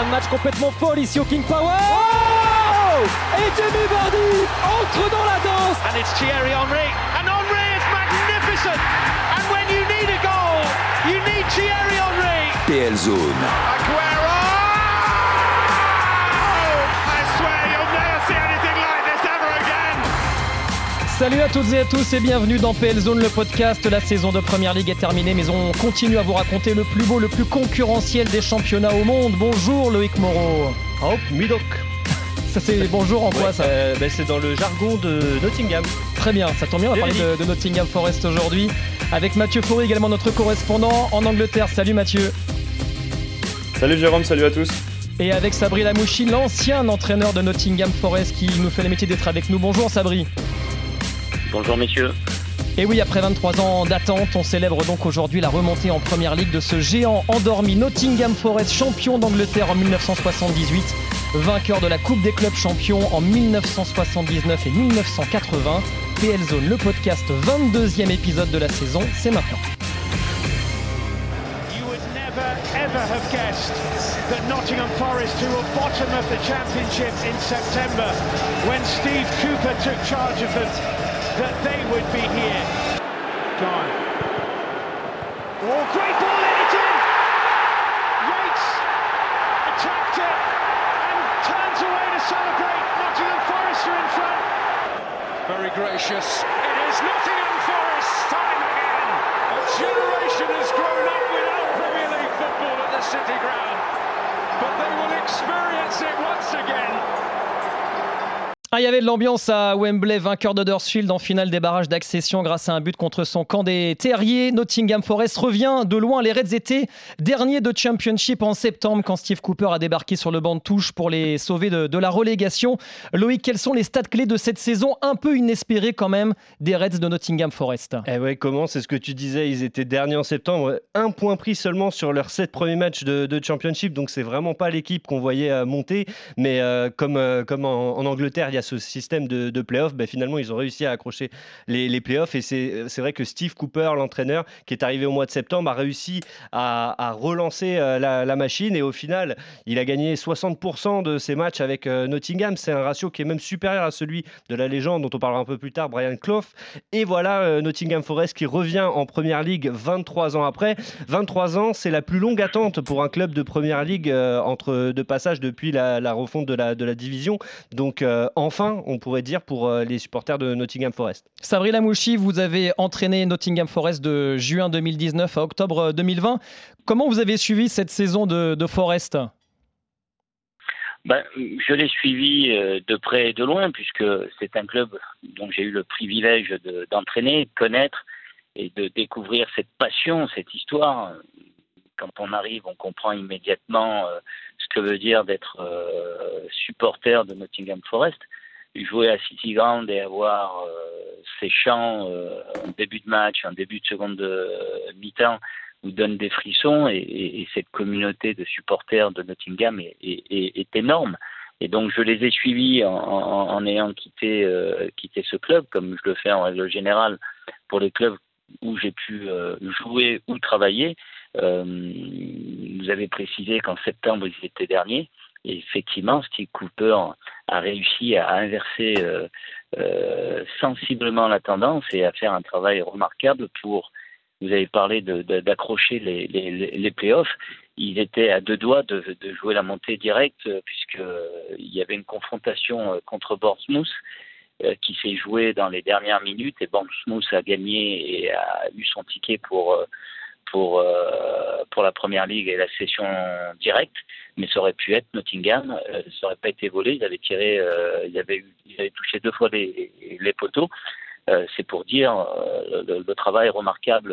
fin de match complètement folle ici au King Power. Oh Et Jamie Vardy entre dans la danse. And it's Thierry Henry. And Henry is magnificent. And when you need a goal, you need Thierry Henry. PL Zone. Aguero! Salut à toutes et à tous et bienvenue dans PL Zone, le podcast. La saison de Première Ligue est terminée, mais on continue à vous raconter le plus beau, le plus concurrentiel des championnats au monde. Bonjour Loïc Moreau. Hop, Midoc. Ça c'est bonjour en quoi Ouais, ça euh, ben, C'est dans le jargon de Nottingham. Très bien, ça tombe bien, on va Bien parler de, de Nottingham Forest aujourd'hui. Avec Mathieu Faury, également notre correspondant en Angleterre. Salut Mathieu. Salut Jérôme, salut à tous. Et avec Sabri Lamouchi, l'ancien entraîneur de Nottingham Forest qui nous fait le métier d'être avec nous. Bonjour Sabri. Bonjour messieurs. Et oui, après 23 ans d'attente, on célèbre donc aujourd'hui la remontée en première ligue de ce géant endormi Nottingham Forest, champion d'Angleterre en 1978, vainqueur de la Coupe des clubs champions en 1979 et 1980. PL Zone, le podcast, 22e épisode de la saison, c'est maintenant. You would never ever have guessed that Nottingham Forest, who were bottom of the championship in September, when Steve Cooper took charge of them, that they would be here. Gone. Oh, great ball in! Yates attacked it and turns away to celebrate. Nottingham Forest are in front. Very gracious. It is Nottingham Forest time again. A generation has grown up without Premier League football at the City Ground. But they will experience it once again. Ah, il y avait de l'ambiance à Wembley, vainqueur d'Huddersfield en finale des barrages d'accession grâce à un but contre son camp des Terriers. Nottingham Forest revient de loin. Les Reds étaient derniers de Championship en septembre quand Steve Cooper a débarqué sur le banc de touche pour les sauver de, la relégation. Loïc, quels sont les stats clés de cette saison un peu inespérée quand même des Reds de Nottingham Forest? Eh ouais, comment? C'est ce que tu disais, ils étaient derniers en septembre. Un point pris seulement sur leurs sept premiers matchs de, Championship, donc c'est vraiment pas l'équipe qu'on voyait monter. Mais euh, comme, euh, comme en, en Angleterre, il y a ce système de, de playoffs, ben, finalement, ils ont réussi à accrocher les, playoffs. Et c'est c'est vrai que Steve Cooper, l'entraîneur, qui est arrivé au mois de septembre, a réussi à, relancer euh, la, machine. Et au final, il a gagné 60% de ses matchs avec euh, Nottingham. C'est un ratio qui est même supérieur à celui de la légende dont on parlera un peu plus tard, Brian Clough. Et voilà euh, Nottingham Forest qui revient en Première Ligue 23 ans après. 23 ans, c'est la plus longue attente pour un club de Première Ligue euh, entre deux passages depuis la, refonte de la, division. Donc euh, enfin, on pourrait dire pour euh, les supporters de Nottingham Forest. Sabri Lamouchi, vous avez entraîné Nottingham Forest de juin 2019 à octobre 2020. Comment vous avez suivi cette saison de, de Forest? Ben, je l'ai suivi euh, de près et de loin puisque c'est un club dont j'ai eu le privilège de- d'entraîner, de connaître et de découvrir cette passion, cette histoire. Quand on arrive, on comprend immédiatement euh, ce que veut dire d'être euh, supporter de Nottingham Forest. Jouer à City Ground et avoir euh, ces chants euh, en début de match, en début de seconde de mi-temps, vous donne des frissons et, et- et cette communauté de supporters de Nottingham est, est- est- est énorme. Et donc je les ai suivis en, en- en ayant quitté, euh, quitté ce club, comme je le fais en règle générale pour les clubs où j'ai pu euh, jouer ou travailler. Euh, vous avez précisé qu'en septembre ils étaient derniers. Et effectivement, Steve Cooper a réussi à inverser euh, euh, sensiblement la tendance et à faire un travail remarquable pour vous avez parlé d'accrocher les, les, les playoffs. Ils étaient à deux doigts de, de jouer la montée directe euh, puisqu'il y avait une confrontation contre Bournemouth qui s'est jouée dans les dernières minutes et Bournemouth a gagné et a eu son ticket pour pour euh, pour la première ligue et la session directe, mais ça aurait pu être Nottingham, euh, ça aurait pas été volé, ils avaient tiré, euh, eu- ils avaient touché deux fois les, poteaux. Euh, c'est pour dire le, travail remarquable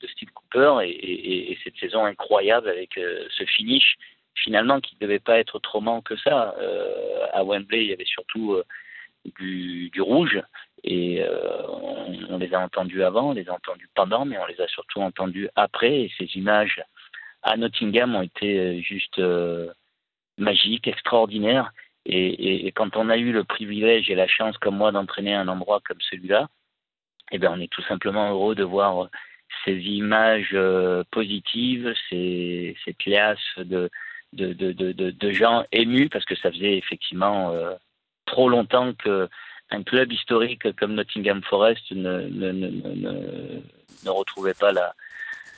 de Steve Cooper et, et- et cette saison incroyable avec ce finish finalement qui ne devait pas être manque que ça. À Wembley, il y avait surtout du rouge et euh, on, les a entendus avant, on les a entendus pendant, mais on les a surtout entendus après et ces images à Nottingham ont été euh, juste euh, magiques, extraordinaires. Et, quand on a eu le privilège et la chance, comme moi, d'entraîner un endroit comme celui-là, eh bien, on est tout simplement heureux de voir ces images positives, ces, ces de, gens émus parce que ça faisait effectivement trop longtemps que un club historique comme Nottingham Forest ne, ne, ne, retrouvait pas la,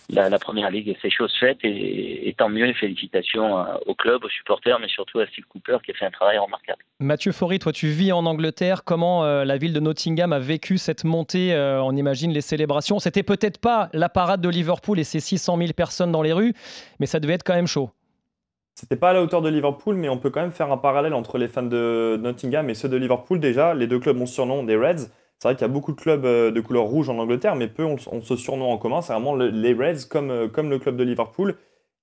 la, première ligue. C'est chose faite et, tant mieux. félicitations au club, aux supporters, mais surtout à Steve Cooper qui a fait un travail remarquable. Mathieu Faury, toi tu vis en Angleterre. Comment euh, la ville de Nottingham a vécu cette montée euh, On imagine les célébrations? C'était peut-être pas la parade de Liverpool et ses 600 000 personnes dans les rues, mais ça devait être quand même chaud. C'était pas à la hauteur de Liverpool, mais on peut quand même faire un parallèle entre les fans de Nottingham et ceux de Liverpool. Déjà, les deux clubs ont surnom des Reds. C'est vrai qu'il y a beaucoup de clubs euh, de couleur rouge en Angleterre, mais peu ont, ce surnom en commun. C'est vraiment les Reds comme, euh, comme le club de Liverpool.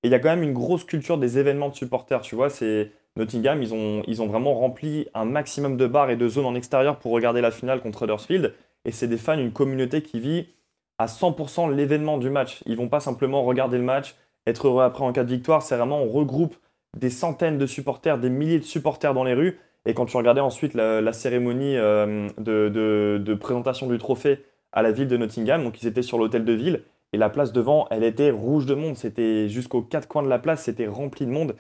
Et il y a quand même une grosse culture des événements de supporters. Tu vois, c'est Nottingham, ils ont, ils ont vraiment rempli un maximum de bars et de zones en extérieur pour regarder la finale contre Huddersfield. Et c'est des fans, une communauté qui vit à 100% l'événement du match. Ils vont pas simplement regarder le match, être heureux après en cas de victoire. C'est vraiment, on regroupe des centaines de supporters, des milliers de supporters dans les rues. Et quand tu regardais ensuite la, cérémonie euh, de, présentation du trophée à la ville de Nottingham, donc ils étaient sur l'hôtel de ville, et la place devant, elle était rouge de monde. C'était jusqu'aux quatre coins de la place, c'était rempli de monde.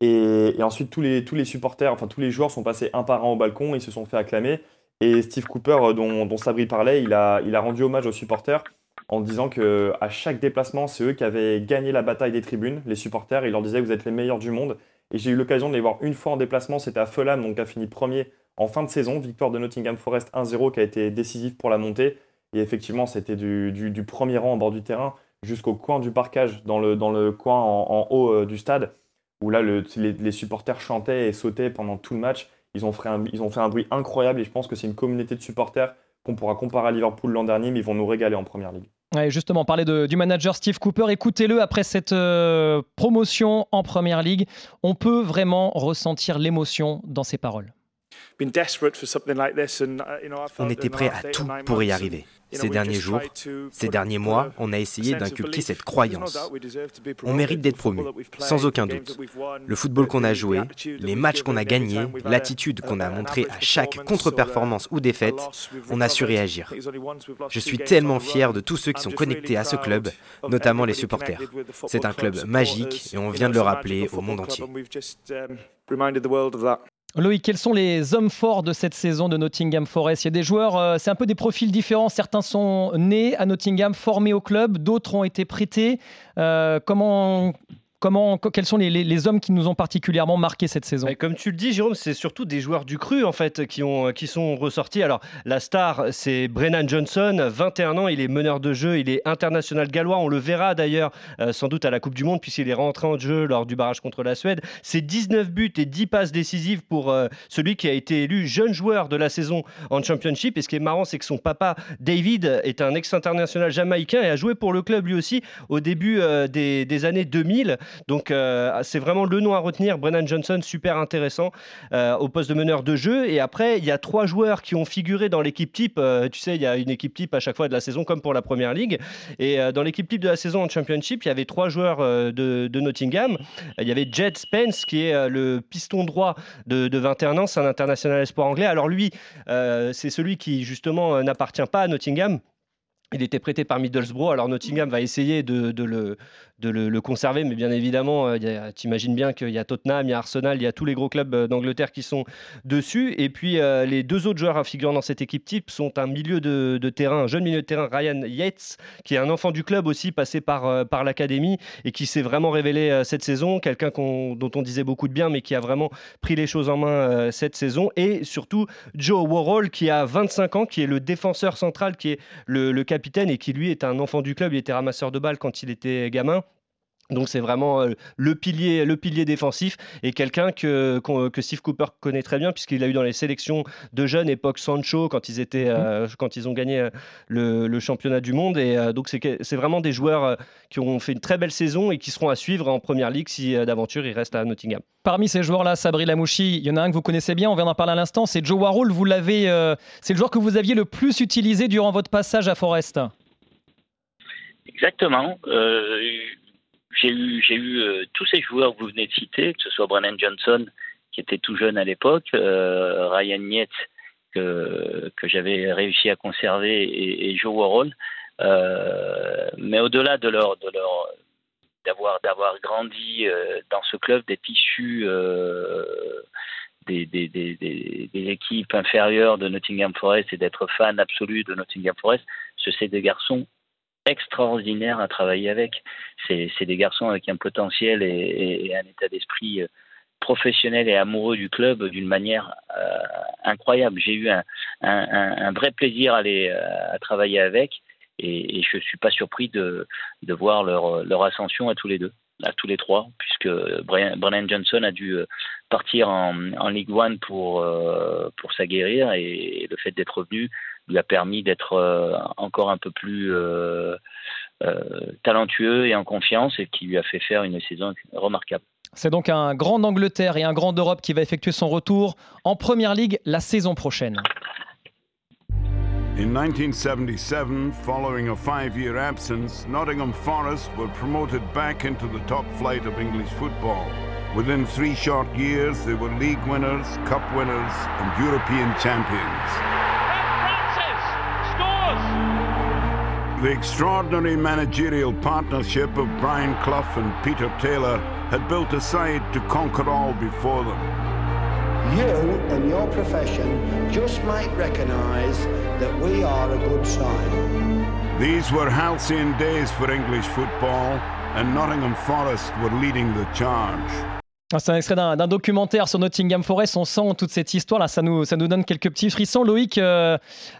Et, ensuite, tous les, tous les supporters, enfin tous les joueurs sont passés un par un au balcon, ils se sont fait acclamer. Et Steve Cooper, euh, dont, dont Sabri parlait, il a, il a rendu hommage aux supporters en disant que à chaque déplacement, c'est eux qui avaient gagné la bataille des tribunes, les supporters. Il leur disait vous êtes les meilleurs du monde. Et j'ai eu l'occasion de les voir une fois en déplacement, c'était à Fulham, donc a fini premier en fin de saison. Victoire de Nottingham Forest 1-0 qui a été décisif pour la montée. Et effectivement, c'était du, premier rang en bord du terrain jusqu'au coin du parcage, dans le, dans le coin en, haut euh, du stade, où là, les, supporters chantaient et sautaient pendant tout le match. Ils ont, fait ils ont fait un bruit incroyable et je pense que c'est une communauté de supporters qu'on pourra comparer à Liverpool l'an dernier, mais ils vont nous régaler en première ligue justement, parler du manager Steve Cooper. Écoutez-le après cette euh, promotion en Première Ligue. On peut vraiment ressentir l'émotion dans ses paroles. Uh, on était prêt à tout pour y arriver. Ces derniers jours, ces derniers mois, on a essayé d'inculquer cette croyance. On mérite d'être promu, sans aucun doute. Le football qu'on a joué, les matchs qu'on a gagnés, l'attitude qu'on a montrée à chaque contre-performance ou défaite, on a su réagir. Je suis tellement fier de tous ceux qui sont connectés à ce club, notamment les supporters. C'est un club magique et on vient de le rappeler au monde entier. Loïc, quels sont les hommes forts de cette saison de Nottingham Forest? Il y a des joueurs, euh, c'est un peu des profils différents. Certains sont nés à Nottingham, formés au club, d'autres ont été prêtés. Euh, comment, Comment, quels sont les, hommes qui nous ont particulièrement marqué cette saison? Comme tu le dis, Jérôme, c'est surtout des joueurs du cru en fait qui, ont, qui sont ressortis. Alors, la star, c'est Brennan Johnson, 21 ans, il est meneur de jeu, il est international gallois. On le verra d'ailleurs euh, sans doute à la Coupe du Monde puisqu'il est rentré en jeu lors du barrage contre la Suède. C'est 19 buts et 10 passes décisives pour euh, celui qui a été élu jeune joueur de la saison en Championship. Et ce qui est marrant, c'est que son papa, David, est un ex-international jamaïcain et a joué pour le club lui aussi au début euh, des, des années 2000. Donc euh, c'est vraiment le nom à retenir. Brennan Johnson, super intéressant euh, au poste de meneur de jeu. Et après, il y a trois joueurs qui ont figuré dans l'équipe type. Euh, tu sais, il y a une équipe type à chaque fois de la saison, comme pour la première ligue. Et dans l'équipe type de la saison en Championship, il y avait trois joueurs de, Nottingham. Il y avait Jet Spence, qui est le piston droit de, 21 ans, c'est un international espoir anglais. Alors lui, c'est celui qui justement n'appartient pas à Nottingham. Il était prêté par Middlesbrough. Alors Nottingham va essayer de, le, de le, conserver, mais bien évidemment, euh, tu imagines bien qu'il y a Tottenham, il y a Arsenal, il y a tous les gros clubs euh, d'Angleterre qui sont dessus. Et puis euh, les deux autres joueurs figurant dans cette équipe type sont un milieu de, terrain, un jeune milieu de terrain, Ryan Yates, qui est un enfant du club aussi, passé par, par l'académie et qui s'est vraiment révélé cette saison, quelqu'un dont on disait beaucoup de bien, mais qui a vraiment pris les choses en main cette saison. Et surtout Joe Worrell, qui a 25 ans, qui est le défenseur central, qui est le, le capitaine et qui lui est un enfant du club. Il était ramasseur de balles quand il était gamin. Donc c'est vraiment euh, le pilier, le pilier défensif et quelqu'un que, que Steve Cooper connaît très bien puisqu'il a eu dans les sélections de jeunes époque Sancho quand ils étaient euh, mmh. quand ils ont gagné euh, le, championnat du monde et donc c'est vraiment des joueurs qui ont fait une très belle saison et qui seront à suivre en première ligue si d'aventure ils restent à Nottingham. Parmi ces joueurs-là, Sabri Lamouchi, il y en a un que vous connaissez bien, on vient d'en parler à l'instant, c'est Joe Warhol. Vous l'avez, c'est le joueur que vous aviez le plus utilisé durant votre passage à Forest. Exactement j'ai eu, euh, tous ces joueurs que vous venez de citer, que ce soit Brennan Johnson, qui était tout jeune à l'époque, euh, Ryan Nietz, que, j'avais réussi à conserver, et, Joe Warhol. Euh, mais au-delà de leur, d'avoir grandi dans ce club, des, des, des, des, équipes inférieures de Nottingham Forest et d'être fan absolu de Nottingham Forest, ce c'est des garçons extraordinaires à travailler avec. C'est des garçons avec un potentiel et, un état d'esprit euh, professionnel et amoureux du club d'une manière euh, incroyable. J'ai eu un, vrai plaisir euh, à travailler avec et, et je ne suis pas surpris de, voir leur, ascension à tous les deux à tous les trois, puisque Brian, Johnson a dû partir en, en League One pour, euh, pour s'aguerrir et le fait d'être revenu lui a permis d'être euh, encore un peu plus talentueux et en confiance et qui lui a fait faire une saison remarquable. C'est donc un grand d'Angleterre et un grand d'Europe qui va effectuer son retour en Première Ligue la saison prochaine. In 1977, following a five-year absence, Nottingham Forest were promoted back into the top flight of English football. Within three short years, they were league winners, cup winners and European champions. The extraordinary managerial partnership of Brian Clough and Peter Taylor had built a side to conquer all before them. you and your profession just might recognise that we are a good side. These were halcyon days for English football, and Nottingham Forest were leading the charge. Ah, c'est un extrait d'un documentaire sur Nottingham Forest. On sent toute cette histoire là. Ça nous, ça nous donne quelques petits frissons. Loïc, euh,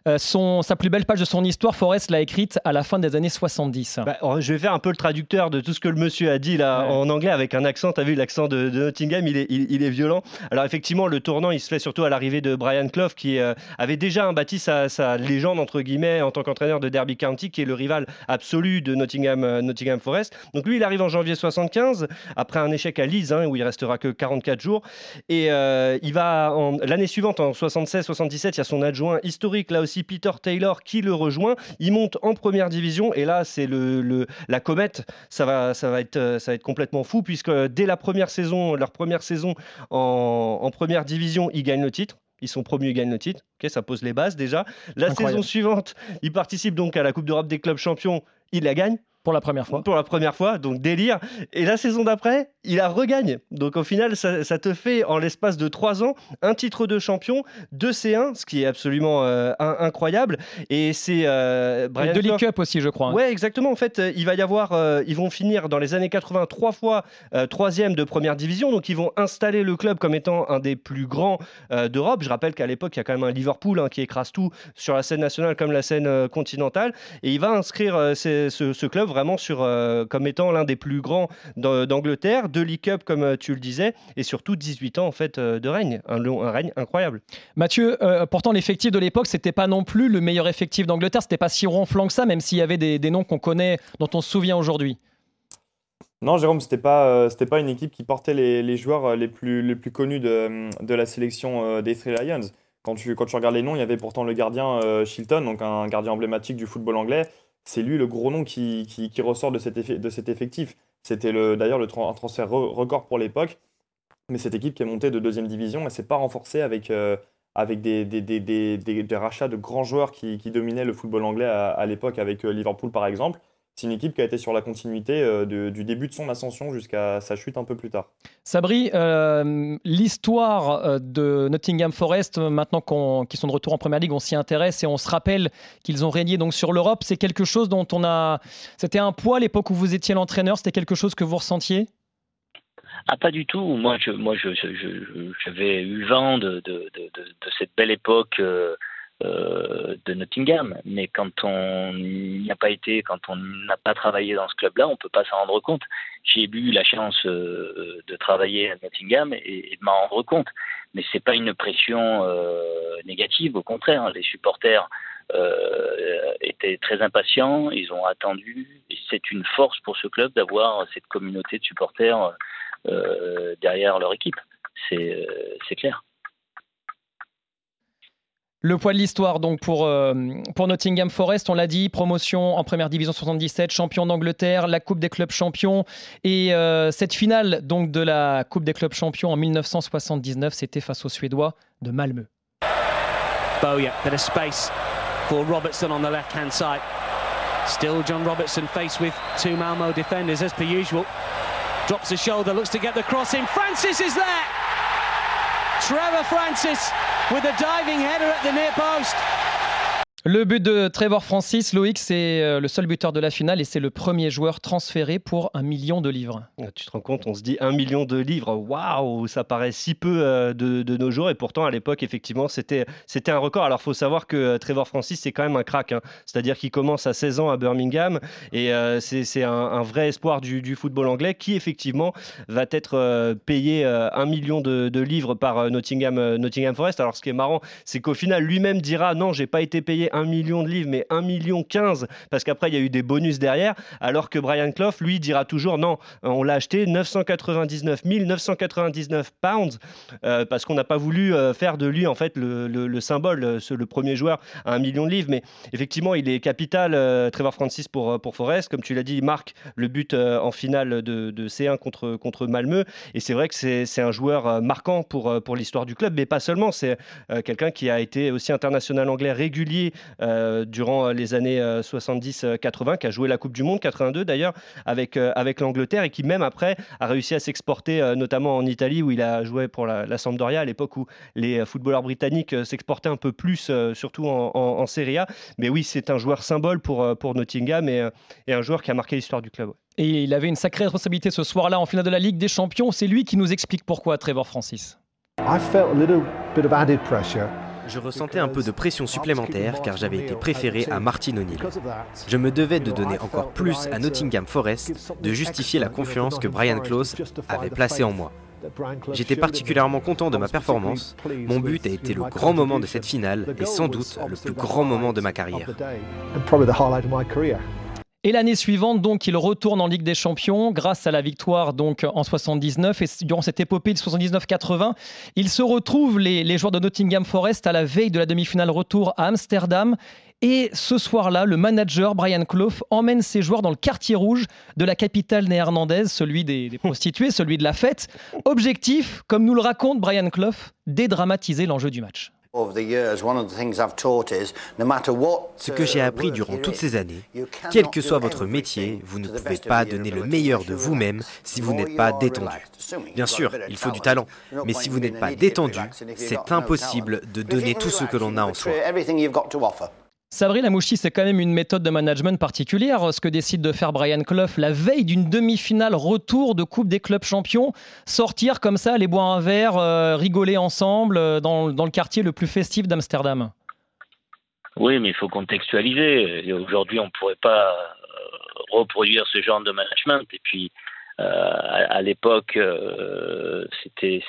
euh, son, sa plus belle page de son histoire, Forest l'a écrite à la fin des années 70. Bah, je vais faire un peu le traducteur de tout ce que le monsieur a dit là en anglais avec un accent. Tu as vu l'accent de, Nottingham, il est, il, est, violent. Alors effectivement, le tournant, il se fait surtout à l'arrivée de Brian Clough qui euh, avait déjà bâti sa, sa, légende entre guillemets en tant qu'entraîneur de Derby County, qui est le rival absolu de Nottingham, Nottingham Forest. Donc lui, il arrive en janvier 75 après un échec à Leeds hein, où il restera que 44 jours. Et euh, il va l'année suivante, en 76-77, il y a son adjoint historique, là aussi Peter Taylor, qui le rejoint. Il monte en première division et là, c'est le, la comète. Ça va, ça, va être, ça va être complètement fou puisque dès la première saison, leur première saison en, première division, ils gagnent le titre. Ils sont promus, ils gagnent le titre. Ok, ça pose les bases déjà. La saison suivante, ils participent donc à la Coupe d'Europe des clubs champions. Ils la gagnent. Pour la première fois. Pour la première fois, donc délire. Et la saison d'après, il a regagne. Donc au final, ça, te fait en l'espace de trois ans un titre de champion, deux C1, ce qui est absolument euh, incroyable. Et c'est euh, Brian de League Cup aussi, je crois. Hein. Ouais, exactement. En fait, il va y avoir, euh, ils vont finir dans les années 80 trois fois troisième de première division. Donc ils vont installer le club comme étant un des plus grands d'Europe. Je rappelle qu'à l'époque, il y a quand même un Liverpool hein, qui écrase tout sur la scène nationale comme la scène continentale. Et il va inscrire ce, ce club vraiment sur, euh, comme étant l'un des plus grands d'Angleterre, de League Cup comme euh, tu le disais, et surtout 18 ans en fait euh, de règne, un, un règne incroyable. Mathieu, pourtant l'effectif de l'époque, c'était pas non plus le meilleur effectif d'Angleterre, c'était pas si ronflant que ça, même s'il y avait des, noms qu'on connaît, dont on se souvient aujourd'hui. Non, Jérôme, c'était pas c'était pas une équipe qui portait les, joueurs les plus les plus connus de, de la sélection des Three Lions. Quand tu, quand tu regardes les noms, il y avait pourtant le gardien Shilton, donc un gardien emblématique du football anglais c'est lui le gros nom qui, ressort de cet, effectif. C'était d'ailleurs le un transfert record pour l'époque, mais cette équipe qui est montée de deuxième division, elle s'est pas renforcée avec, euh, des, rachats de grands joueurs qui, qui dominaient le football anglais à, à l'époque, avec euh, Liverpool par exemple c'est une équipe qui a été sur la continuité euh, du début de son ascension jusqu'à sa chute un peu plus tard. Sabri, euh, l'histoire euh, de Nottingham Forest, maintenant qu'ils sont de retour en Première Ligue, on s'y intéresse et on se rappelle qu'ils ont régné donc sur l'Europe. C'est quelque chose dont on a. C'était un poids à l'époque où vous étiez l'entraîneur. C'était quelque chose que vous ressentiez? Ah, pas du tout. Moi, je, moi, j'avais eu vent de, de, cette belle époque euh, de Nottingham. Mais quand on n'y a pas été, quand on n'a pas travaillé dans ce club-là, on ne peut pas s'en rendre compte. J'ai eu la chance euh, de travailler à Nottingham et, de m'en rendre compte. Mais ce n'est pas une pression euh, négative, au contraire. Les supporters étaient très impatients, ils ont attendu. Et c'est une force pour ce club d'avoir cette communauté de supporters derrière leur équipe. C'est clair. Le poids de l'histoire donc pour, euh, pour Nottingham Forest, on l'a dit, promotion en première division 77, champion d'Angleterre, la Coupe des clubs champions et euh, cette finale donc de la Coupe des clubs champions en 1979, c'était face aux Suédois de Malmö. Bowyer, bit of space for Robertson on the left-hand side. Still John Robertson faced with two Malmo defenders as per usual. Drops the shoulder, looks to get the cross in. Francis is there! Trevor Francis with a diving header at the near post. Le but de Trevor Francis, Loïc, c'est euh, le seul buteur de la finale et c'est le premier joueur transféré pour un million de livres. Ah, tu te rends compte, on se dit un million de livres, waouh, ça paraît si peu euh, de, nos jours et pourtant à l'époque, effectivement, c'était, un record. Alors il faut savoir que euh, Trevor Francis, c'est quand même un crack, hein. c'est-à-dire qu'il commence à 16 ans à Birmingham et c'est, un, vrai espoir du, football anglais qui, effectivement, va être payé un million de, livres par Nottingham, Nottingham Forest. Alors ce qui est marrant, c'est qu'au final, lui-même dira non, j'ai pas été payé 1 million de livres, mais 1 million 15, parce qu'après, il y a eu des bonus derrière, alors que Brian Clough, lui, dira toujours non, on l'a acheté 999 999 pounds, euh, parce qu'on n'a pas voulu euh, faire de lui, en fait, le, symbole, euh, le premier joueur à 1 million de livres. Mais effectivement, il est capital, Trevor Francis, pour, pour Forest. Comme tu l'as dit, il marque le but en finale de, C1 contre, contre Malmö. Et c'est vrai que c'est un joueur marquant pour, pour l'histoire du club, mais pas seulement. C'est quelqu'un qui a été aussi international anglais régulier durant les années 70-80, euh, qui a joué la Coupe du Monde, 82 d'ailleurs, avec, euh, avec l'Angleterre et qui même après a réussi à s'exporter, notamment en Italie où il a joué pour la, Sampdoria à l'époque où les footballeurs britanniques s'exportaient un peu plus, surtout en, Serie A. Mais oui, c'est un joueur symbole pour, pour Nottingham et, et un joueur qui a marqué l'histoire du club. Et il avait une sacrée responsabilité ce soir-là en finale de la Ligue des Champions. C'est lui qui nous explique pourquoi, Trevor Francis. I felt a little bit of added pressure je ressentais un peu de pression supplémentaire car j'avais été préféré à Martin O'Neill. Je me devais de donner encore plus à Nottingham Forest, de justifier la confiance que Brian Close avait placée en moi. J'étais particulièrement content de ma performance. Mon but a été le grand moment de cette finale et sans doute le plus grand moment de ma carrière. Et l'année suivante, donc, il retourne en Ligue des Champions grâce à la victoire donc en 79. Et durant cette épopée de 79-80, il se retrouve les, joueurs de Nottingham Forest à la veille de la demi-finale retour à Amsterdam. Et ce soir-là, le manager Brian Clough emmène ses joueurs dans le quartier rouge de la capitale néerlandaise, celui des, des prostituées, celui de la fête. Objectif, comme nous le raconte Brian Clough, dédramatiser l'enjeu du match. Ce que j'ai appris durant toutes ces années, quel que soit votre métier, vous ne pouvez pas donner le meilleur de vous-même si vous n'êtes pas détendu. Bien sûr, il faut du talent, mais si vous n'êtes pas détendu, c'est impossible de donner tout ce que l'on a en soi. Sabri Lamouchi, c'est quand même une méthode de management particulière, ce que décide de faire Brian Clough la veille d'une demi-finale retour de Coupe des clubs champions, sortir comme ça, aller boire un verre, euh, rigoler ensemble euh, dans, le quartier le plus festif d'Amsterdam. Oui, mais il faut contextualiser. Aujourd'hui, on ne pourrait pas euh, reproduire ce genre de management. Et puis, à, l'époque, c'était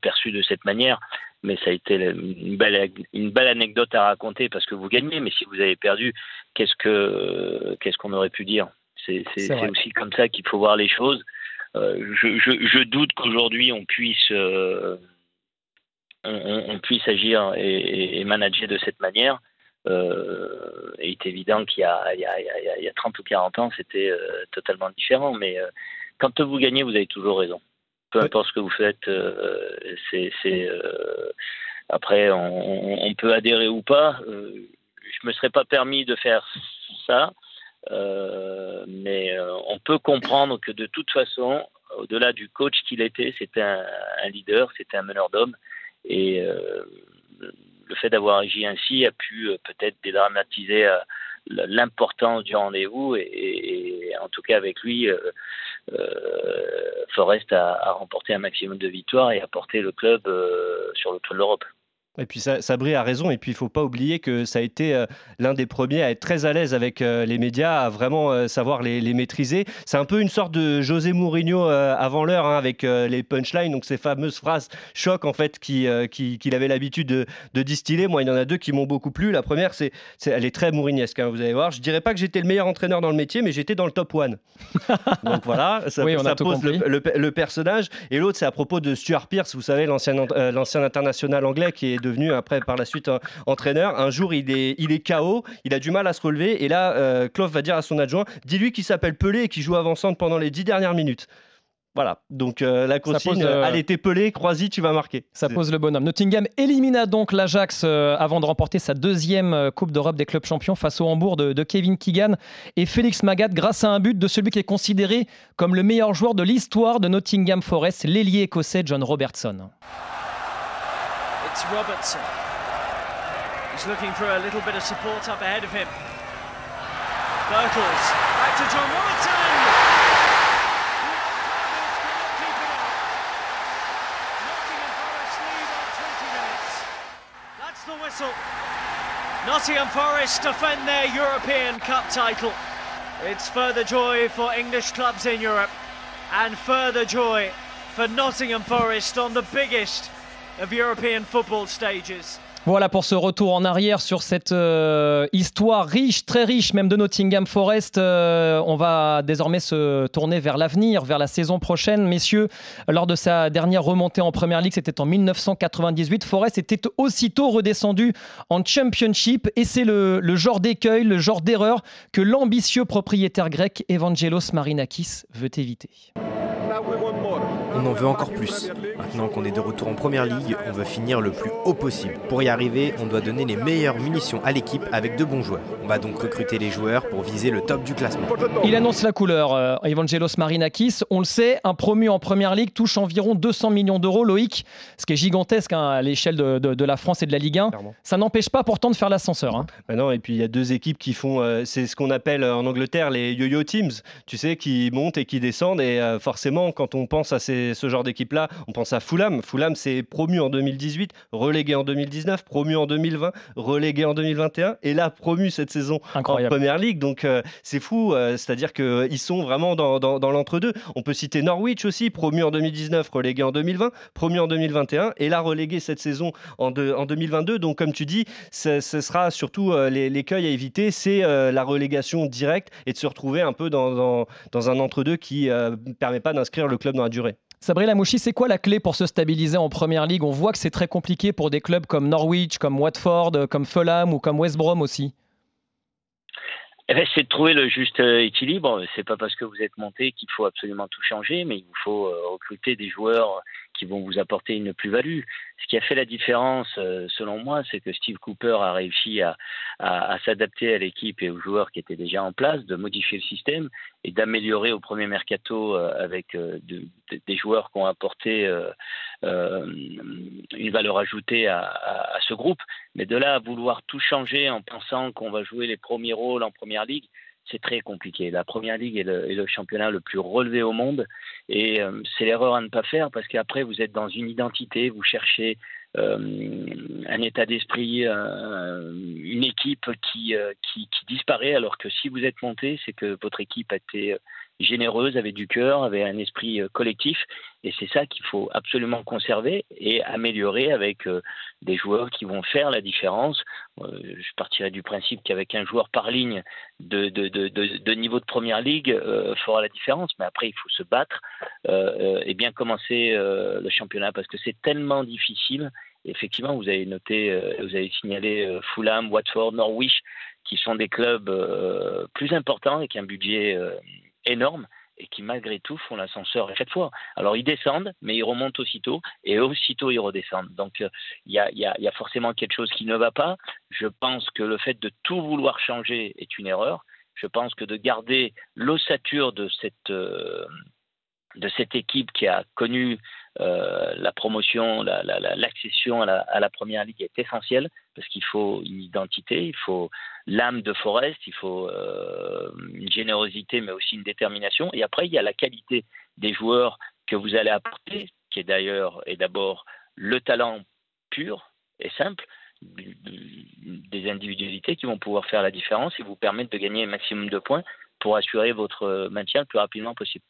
perçu de cette manière mais ça a été une belle, une belle anecdote à raconter parce que vous gagnez, mais si vous avez perdu, qu'est-ce que qu'est-ce qu'on aurait pu dire? C'est aussi comme ça qu'il faut voir les choses. Euh, je, je, doute qu'aujourd'hui on puisse euh, on, puisse agir et, manager de cette manière. Euh, il est évident qu'il y, y, y, y, a 30 ou 40 ans, c'était totalement différent, mais quand vous gagnez, vous avez toujours raison. Peu importe ce que vous faites, euh, c'est euh, après on, peut adhérer ou pas. Euh, je me serais pas permis de faire ça, mais on peut comprendre que de toute façon, au-delà du coach qu'il était, c'était un, leader, c'était un meneur d'hommes, et le fait d'avoir agi ainsi a pu peut-être dédramatiser l'importance du rendez-vous et, en tout cas avec lui, euh, euh, Forest a, remporté un maximum de victoires et a porté le club euh, sur le tour de l'Europe. Et puis Sabri a raison, et puis il faut pas oublier que ça a été euh, l'un des premiers à être très à l'aise avec euh, les médias, à vraiment euh, savoir les, maîtriser. C'est un peu une sorte de José Mourinho avant l'heure, hein, avec les punchlines, donc ces fameuses phrases choc en fait qu'il qui, avait l'habitude de, distiller. Moi, il y en a deux qui m'ont beaucoup plu. La première, c'est, elle est très mourinesque, hein, vous allez voir. Je dirais pas que j'étais le meilleur entraîneur dans le métier, mais j'étais dans le top one. donc voilà, ça, oui, pose le, le, personnage. Et l'autre, c'est à propos de Stuart Pierce, vous savez, l'ancien, l'ancien international anglais qui est devenu après par la suite entraîneur. Un jour, il est, il est KO, il a du mal à se relever et là, euh, va dire à son adjoint dis-lui qu'il s'appelle Pelé et qu'il joue avant-centre pendant les dix dernières minutes. Voilà, donc euh, la consigne, pose, euh, allez pelée, Croisy, tu vas marquer. Ça pose le bonhomme. Nottingham élimina donc l'Ajax euh, avant de remporter sa deuxième Coupe d'Europe des clubs champions face au Hambourg de, Kevin Keegan et Félix Magat grâce à un but de celui qui est considéré comme le meilleur joueur de l'histoire de Nottingham Forest, l'ailier écossais John Robertson. It's Robertson. He's looking for a little bit of support up ahead of him. back to John Robertson. That's the whistle. Nottingham Forest defend their European Cup title. It's further joy for English clubs in Europe and further joy for Nottingham Forest on the biggest of European football stages. Voilà pour ce retour en arrière sur cette euh, histoire riche, très riche même de Nottingham Forest. Euh, on va désormais se tourner vers l'avenir, vers la saison prochaine. Messieurs, lors de sa dernière remontée en Première Ligue, c'était en 1998, Forest était aussitôt redescendu en Championship et c'est le, le genre d'écueil, le genre d'erreur que l'ambitieux propriétaire grec Evangelos Marinakis veut éviter. On en veut encore plus. Maintenant qu'on est de retour en première ligue, on veut finir le plus haut possible. Pour y arriver, on doit donner les meilleures munitions à l'équipe avec de bons joueurs. On va donc recruter les joueurs pour viser le top du classement. Il annonce la couleur, euh, Evangelos Marinakis. On le sait, un promu en première ligue touche environ 200 millions d'euros, Loïc, ce qui est gigantesque hein, à l'échelle de, la France et de la Ligue 1. Ça n'empêche pas pourtant de faire l'ascenseur. Hein. Bah non, et puis il y a deux équipes qui font, euh, c'est ce qu'on appelle en Angleterre les yo-yo teams, tu sais, qui montent et qui descendent. Et euh, forcément, quand on pense à ces, ce genre d'équipe-là, on pense à Fulham. Fulham, c'est promu en 2018, relégué en 2019, promu en 2020, relégué en 2021, et là, promu cette saison en Première Ligue. Donc, euh, c'est fou. Euh, c'est-à-dire qu'ils sont vraiment dans, dans, l'entre-deux. On peut citer Norwich aussi, promu en 2019, relégué en 2020, promu en 2021, et là, relégué cette saison en, en 2022. Donc, comme tu dis, ce, sera surtout euh, l'écueil à éviter, c'est la relégation directe et de se retrouver un peu dans, dans un entre-deux qui ne permet pas d'inscrire le club dans la durée. Sabri Lamouchi, c'est quoi la clé pour se stabiliser en première ligue? On voit que c'est très compliqué pour des clubs comme Norwich, comme Watford, comme Fulham ou comme West Brom aussi. Eh ben, c'est de trouver le juste euh, équilibre. C'est pas parce que vous êtes monté qu'il faut absolument tout changer, mais il vous faut euh, recruter des joueurs qui vont vous apporter une plus-value. Ce qui a fait la différence, euh, selon moi, c'est que Steve Cooper a réussi à, s'adapter à l'équipe et aux joueurs qui étaient déjà en place, de modifier le système et d'améliorer au premier mercato euh, avec euh, des joueurs qui ont apporté une valeur ajoutée à, à, ce groupe. Mais de là à vouloir tout changer en pensant qu'on va jouer les premiers rôles en première ligue, c'est très compliqué. La première ligue est le, championnat le plus relevé au monde et euh, c'est l'erreur à ne pas faire parce qu'après vous êtes dans une identité, vous cherchez euh, un état d'esprit, euh, une équipe qui, qui, qui, disparaît alors que si vous êtes monté, c'est que votre équipe a été généreuse, avait du cœur, avait un esprit euh, collectif. Et c'est ça qu'il faut absolument conserver et améliorer avec euh, des joueurs qui vont faire la différence. Euh, je partirais du principe qu'avec un joueur par ligne de, niveau de première ligue fera la différence. Mais après, il faut se battre et bien commencer le championnat parce que c'est tellement difficile. effectivement, vous avez noté, vous avez signalé Fulham, Watford, Norwich, qui sont des clubs plus importants avec un budget énormes et qui malgré tout font l'ascenseur à chaque fois. Alors ils descendent, mais ils remontent aussitôt, et aussitôt ils redescendent. Donc euh, il y, a, forcément quelque chose qui ne va pas. Je pense que le fait de tout vouloir changer est une erreur. Je pense que de garder l'ossature de cette, euh, équipe qui a connu euh, la promotion, l'accession à, la, première ligue est essentielle parce qu'il faut une identité, il faut l'âme de Forest, il faut euh, une générosité mais aussi une détermination. Et après, il y a la qualité des joueurs que vous allez apporter, qui est d'ailleurs et d'abord le talent pur et simple, des individualités qui vont pouvoir faire la différence et vous permettre de gagner un maximum de points pour assurer votre maintien le plus rapidement possible.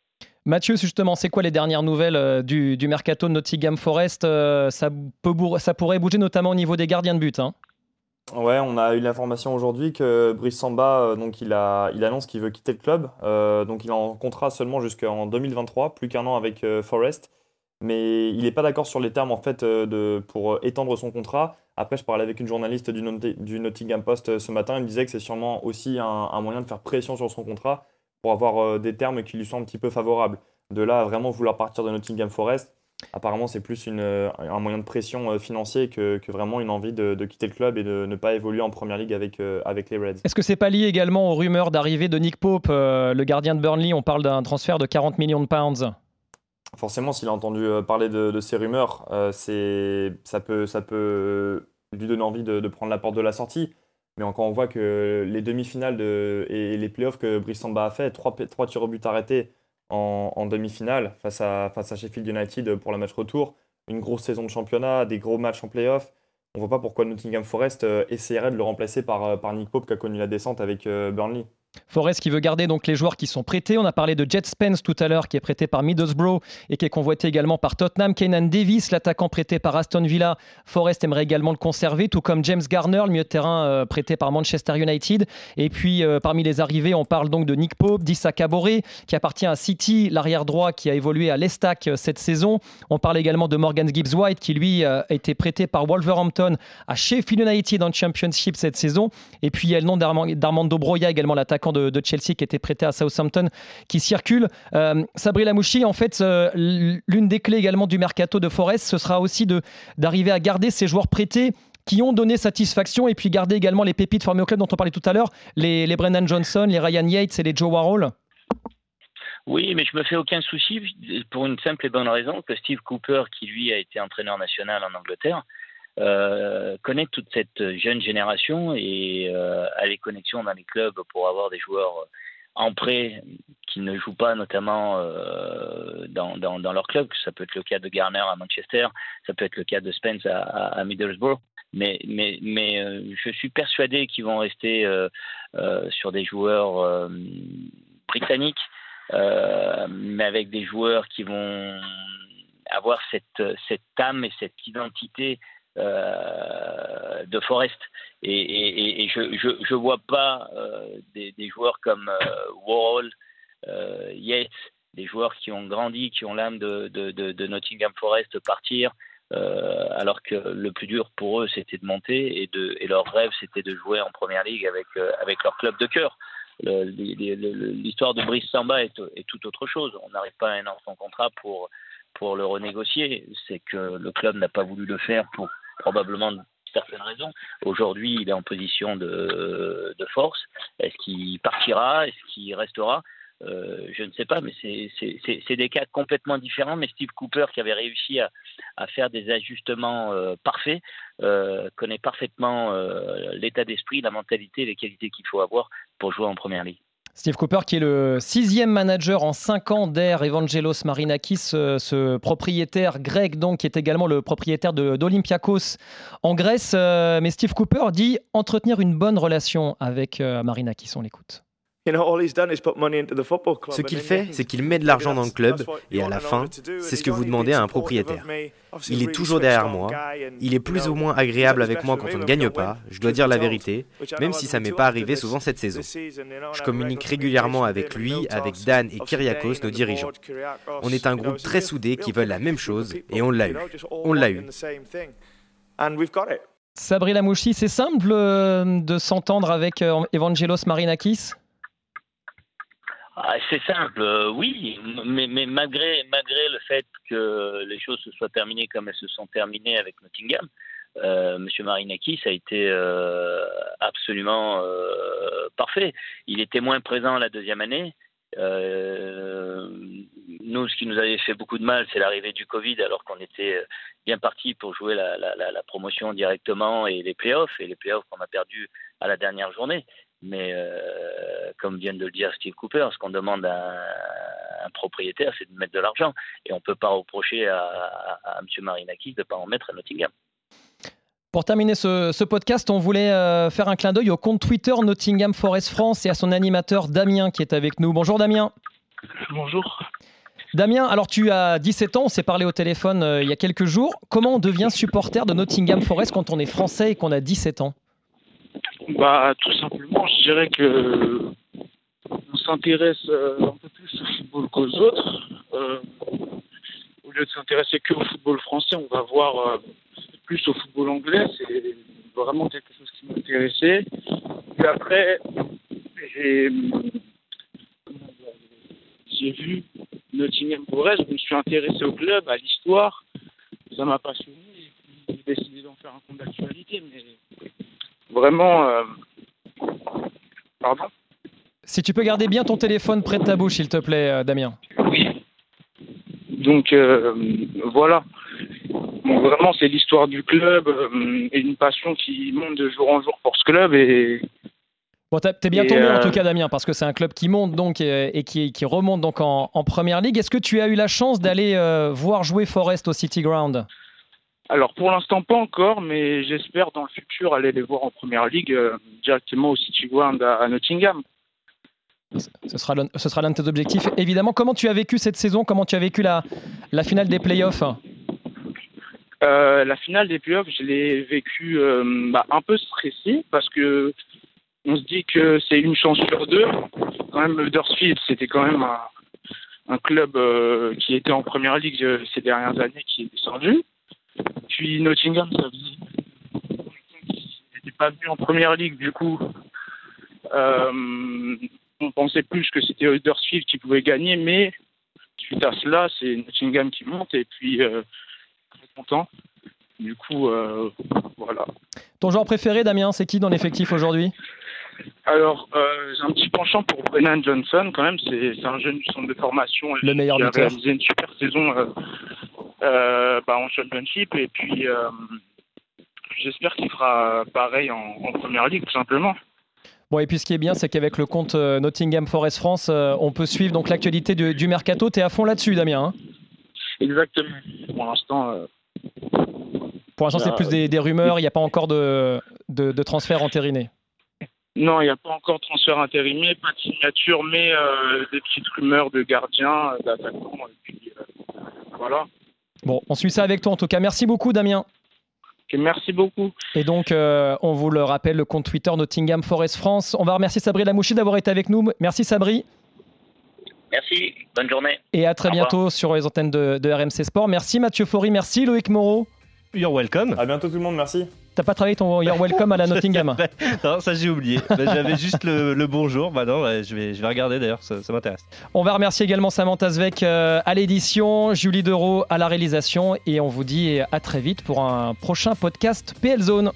Mathieu, justement, c'est quoi les dernières nouvelles euh, du, mercato de Nottingham Forest? Euh, ça, pourrait bouger notamment au niveau des gardiens de but. Hein. Ouais, on a eu l'information aujourd'hui que Brice Samba, euh, donc il, annonce qu'il veut quitter le club. donc il est en contrat seulement jusqu'en 2023, plus qu'un an avec Forest. Mais il n'est pas d'accord sur les termes en fait de, pour étendre son contrat. Après, je parlais avec une journaliste du, Nottingham Post ce matin. Elle me disait que c'est sûrement aussi un, un moyen de faire pression sur son contrat pour avoir euh, des termes qui lui sont un petit peu favorables. De là à vraiment vouloir partir de Nottingham Forest, apparemment c'est plus une, un moyen de pression financier que, que vraiment une envie de, quitter le club et de ne pas évoluer en première ligue avec, avec les Reds. Est-ce que c'est pas lié également aux rumeurs d'arrivée de Nick Pope, le gardien de Burnley? On parle d'un transfert de 40 millions de pounds. Forcément, s'il a entendu parler de, ces rumeurs, c'est ça peut, ça peut lui donner envie de, prendre la porte de la sortie. Mais quand on voit que les demi-finales et les playoffs que Brice Samba a fait, trois, trois tirs au but arrêtés en, demi-finale face à, Sheffield United pour le match retour, une grosse saison de championnat, des gros matchs en playoffs, on ne voit pas pourquoi Nottingham Forest euh, essaierait de le remplacer par, euh, par Nick Pope qui a connu la descente avec euh, Burnley. Forest qui veut garder donc les joueurs qui sont prêtés. On a parlé de Jet Spence tout à l'heure qui est prêté par Middlesbrough et qui est convoité également par Tottenham. Kenan Davis, l'attaquant prêté par Aston Villa. Forest aimerait également le conserver, tout comme James Garner, le milieu de terrain euh, prêté par Manchester United. Et puis euh, parmi les arrivées, on parle donc de Nick Pope, d'Issa Caboret qui appartient à City, l'arrière droit qui a évolué à l'Estac euh, cette saison. On parle également de Morgan Gibbs White qui lui a été prêté par Wolverhampton à Sheffield United en Championship cette saison. Et puis il y a le nom d'Armando Broya également l'attaquant de, Chelsea qui était prêté à Southampton qui circule. Euh, Sabri Lamouchi, en fait, euh, l'une des clés également du mercato de Forest, ce sera aussi d'arriver à garder ces joueurs prêtés qui ont donné satisfaction et puis garder également les pépites formées au club dont on parlait tout à l'heure, les, les Brendan Johnson, les Ryan Yates et les Joe Warhol oui, mais je me fais aucun souci pour une simple et bonne raison que Steve Cooper, qui lui a été entraîneur national en Angleterre, euh, connaît toute cette jeune génération et euh, a les connexions dans les clubs pour avoir des joueurs en prêt qui ne jouent pas notamment euh, dans, leur club. Ça peut être le cas de Garner à Manchester, ça peut être le cas de Spence à, Middlesbrough. Mais, je suis persuadé qu'ils vont rester sur des joueurs britanniques, mais avec des joueurs qui vont avoir cette âme et cette identité euh, de Forest. Et, je ne vois pas euh, des, joueurs comme euh, Wall, Yates, des joueurs qui ont grandi, qui ont l'âme de, Nottingham Forest partir. alors que le plus dur pour eux c'était de monter et, leur rêve c'était de jouer en première ligue avec, avec leur club de cœur. L'histoire de Brice Samba est, tout autre chose. On n'arrive pas à un son contrat pour, pour le renégocier. C'est que le club n'a pas voulu le faire pour probablement certaines raisons. Aujourd'hui, il est en position de, force. Est-ce qu'il partira? Est-ce qu'il restera? Euh, je ne sais pas, mais c'est des cas complètement différents. Mais Steve Cooper, qui avait réussi à, à faire des ajustements euh, parfaits, euh, connaît parfaitement l'état d'esprit, la mentalité, les qualités qu'il faut avoir pour jouer en première ligue. Steve Cooper, qui est le sixième manager en cinq ans d'Air Evangelos Marinakis, ce, propriétaire grec, donc, qui est également le propriétaire d'Olympiakos en Grèce. Euh, mais Steve Cooper dit entretenir une bonne relation avec euh, Marinakis. On l'écoute. Ce qu'il fait, c'est qu'il met de l'argent dans le club et à la fin, c'est ce que vous demandez à un propriétaire. Il est toujours derrière moi, il est plus ou moins agréable avec moi quand on ne gagne pas, je dois dire la vérité, même si ça m'est pas arrivé souvent cette saison. Je communique régulièrement avec lui, avec Dan et Kyriakos, nos dirigeants. On est un groupe très soudé qui veulent la même chose et on l'a eu. On l'a eu. Sabri Lamouchi, c'est simple de s'entendre avec Evangelos Marinakis ah, c'est simple, euh, oui, mais, mais, malgré, malgré le fait que les choses se soient terminées comme elles se sont terminées avec Nottingham, euh, Monsieur Marinakis a été euh, absolument euh, parfait. Il était moins présent la deuxième année. Euh, nous, ce qui nous avait fait beaucoup de mal, c'est l'arrivée du Covid, alors qu'on était bien parti pour jouer la, la, la, promotion directement et les playoffs, et les playoffs qu'on a perdus à la dernière journée. Mais euh, comme vient de le dire Steve Cooper, ce qu'on demande à un, propriétaire, c'est de mettre de l'argent. Et on ne peut pas reprocher à, à, M. Marinakis de ne pas en mettre à Nottingham. Pour terminer ce, podcast, on voulait euh, faire un clin d'œil au compte Twitter Nottingham Forest France et à son animateur Damien qui est avec nous. Bonjour Damien. Bonjour. Damien, alors tu as 17 ans, on s'est parlé au téléphone euh, il y a quelques jours. Comment on devient supporter de Nottingham Forest quand on est français et qu'on a 17 ans? Bah, tout simplement, je dirais que on s'intéresse euh, un peu plus au football qu'aux autres. Euh, au lieu de s'intéresser que au football français, on va voir euh, plus au football anglais. C'est vraiment quelque chose qui m'intéressait. Puis après, j'ai vu Nottingham Forest, je me suis intéressé au club, à l'histoire. Ça m'a passionné et j'ai décidé d'en faire un compte d'actualité. Mais vraiment. Euh, pardon Si tu peux garder bien ton téléphone près de ta bouche, s'il te plaît, euh, Damien. Oui. Donc euh, voilà. vraiment, c'est l'histoire du club et une passion qui monte de jour en jour pour ce club. Et Bon, t'es bien tombé en tout cas, Damien, parce que c'est un club qui monte donc et, qui, remonte donc en, première ligue. Est-ce que tu as eu la chance d'aller voir jouer Forest au City Ground? Alors pour l'instant pas encore, mais j'espère dans le futur aller les voir en première ligue euh, directement au City Ground à, Nottingham. Ce sera, ce sera l'un de tes objectifs. Évidemment, comment tu as vécu cette saison? Comment tu as vécu la, la finale des playoffs? Euh, La finale des playoffs, je l'ai vécu euh, bah, un peu stressé parce que on se dit que c'est une chance sur deux. Quand même, Huddersfield, c'était quand même un, un club qui était en première ligue ces dernières années qui est descendu. Puis Nottingham, ça faisait n'était pas venu en première ligue, du coup, euh, on pensait plus que c'était Huddersfield qui pouvait gagner, mais suite à cela, c'est Nottingham qui monte et puis euh, très content. Du coup, euh, voilà. Ton joueur préféré, Damien, c'est qui dans l'effectif aujourd'hui? Alors, j'ai un petit penchant pour Brennan Johnson, quand même. C'est un jeune du centre de formation. Le meilleur qui a réalisé une super saison euh, bah, en championship et puis euh, j'espère qu'il fera pareil en, première ligue tout simplement. Bon, et puis ce qui est bien, c'est qu'avec le compte euh, Nottingham Forest France, on peut suivre donc l'actualité du, mercato. Tu es à fond là-dessus, Damien hein? Exactement. Pour l'instant. Pour l'instant, c'est plus des, rumeurs, il n'y a pas encore de, de, transfert entériné. Non, il n'y a pas encore de transfert intériné, pas de signature, mais des petites rumeurs de gardiens, d'attaquants, et puis voilà. Bon, on suit ça avec toi en tout cas. Merci beaucoup, Damien. merci beaucoup. Et donc, euh, on vous le rappelle, le compte Twitter Nottingham Forest France. On va remercier Sabri Lamouchi d'avoir été avec nous. Merci, Sabri. Merci, bonne journée. Et à très bientôt sur les antennes de, de RMC Sport. Merci, Mathieu Faury. Merci, Loïc Moreau. You're welcome. À bientôt tout le monde, merci. T'as pas travaillé ton You're Welcome à la Nottingham Non, ça j'ai oublié. Bah, j'avais juste le, bonjour. Bah non, je, vais, je vais regarder d'ailleurs, ça, m'intéresse. On va remercier également Samantha Zvek euh, à l'édition, Julie Dereau à la réalisation et on vous dit à très vite pour un prochain podcast PL Zone.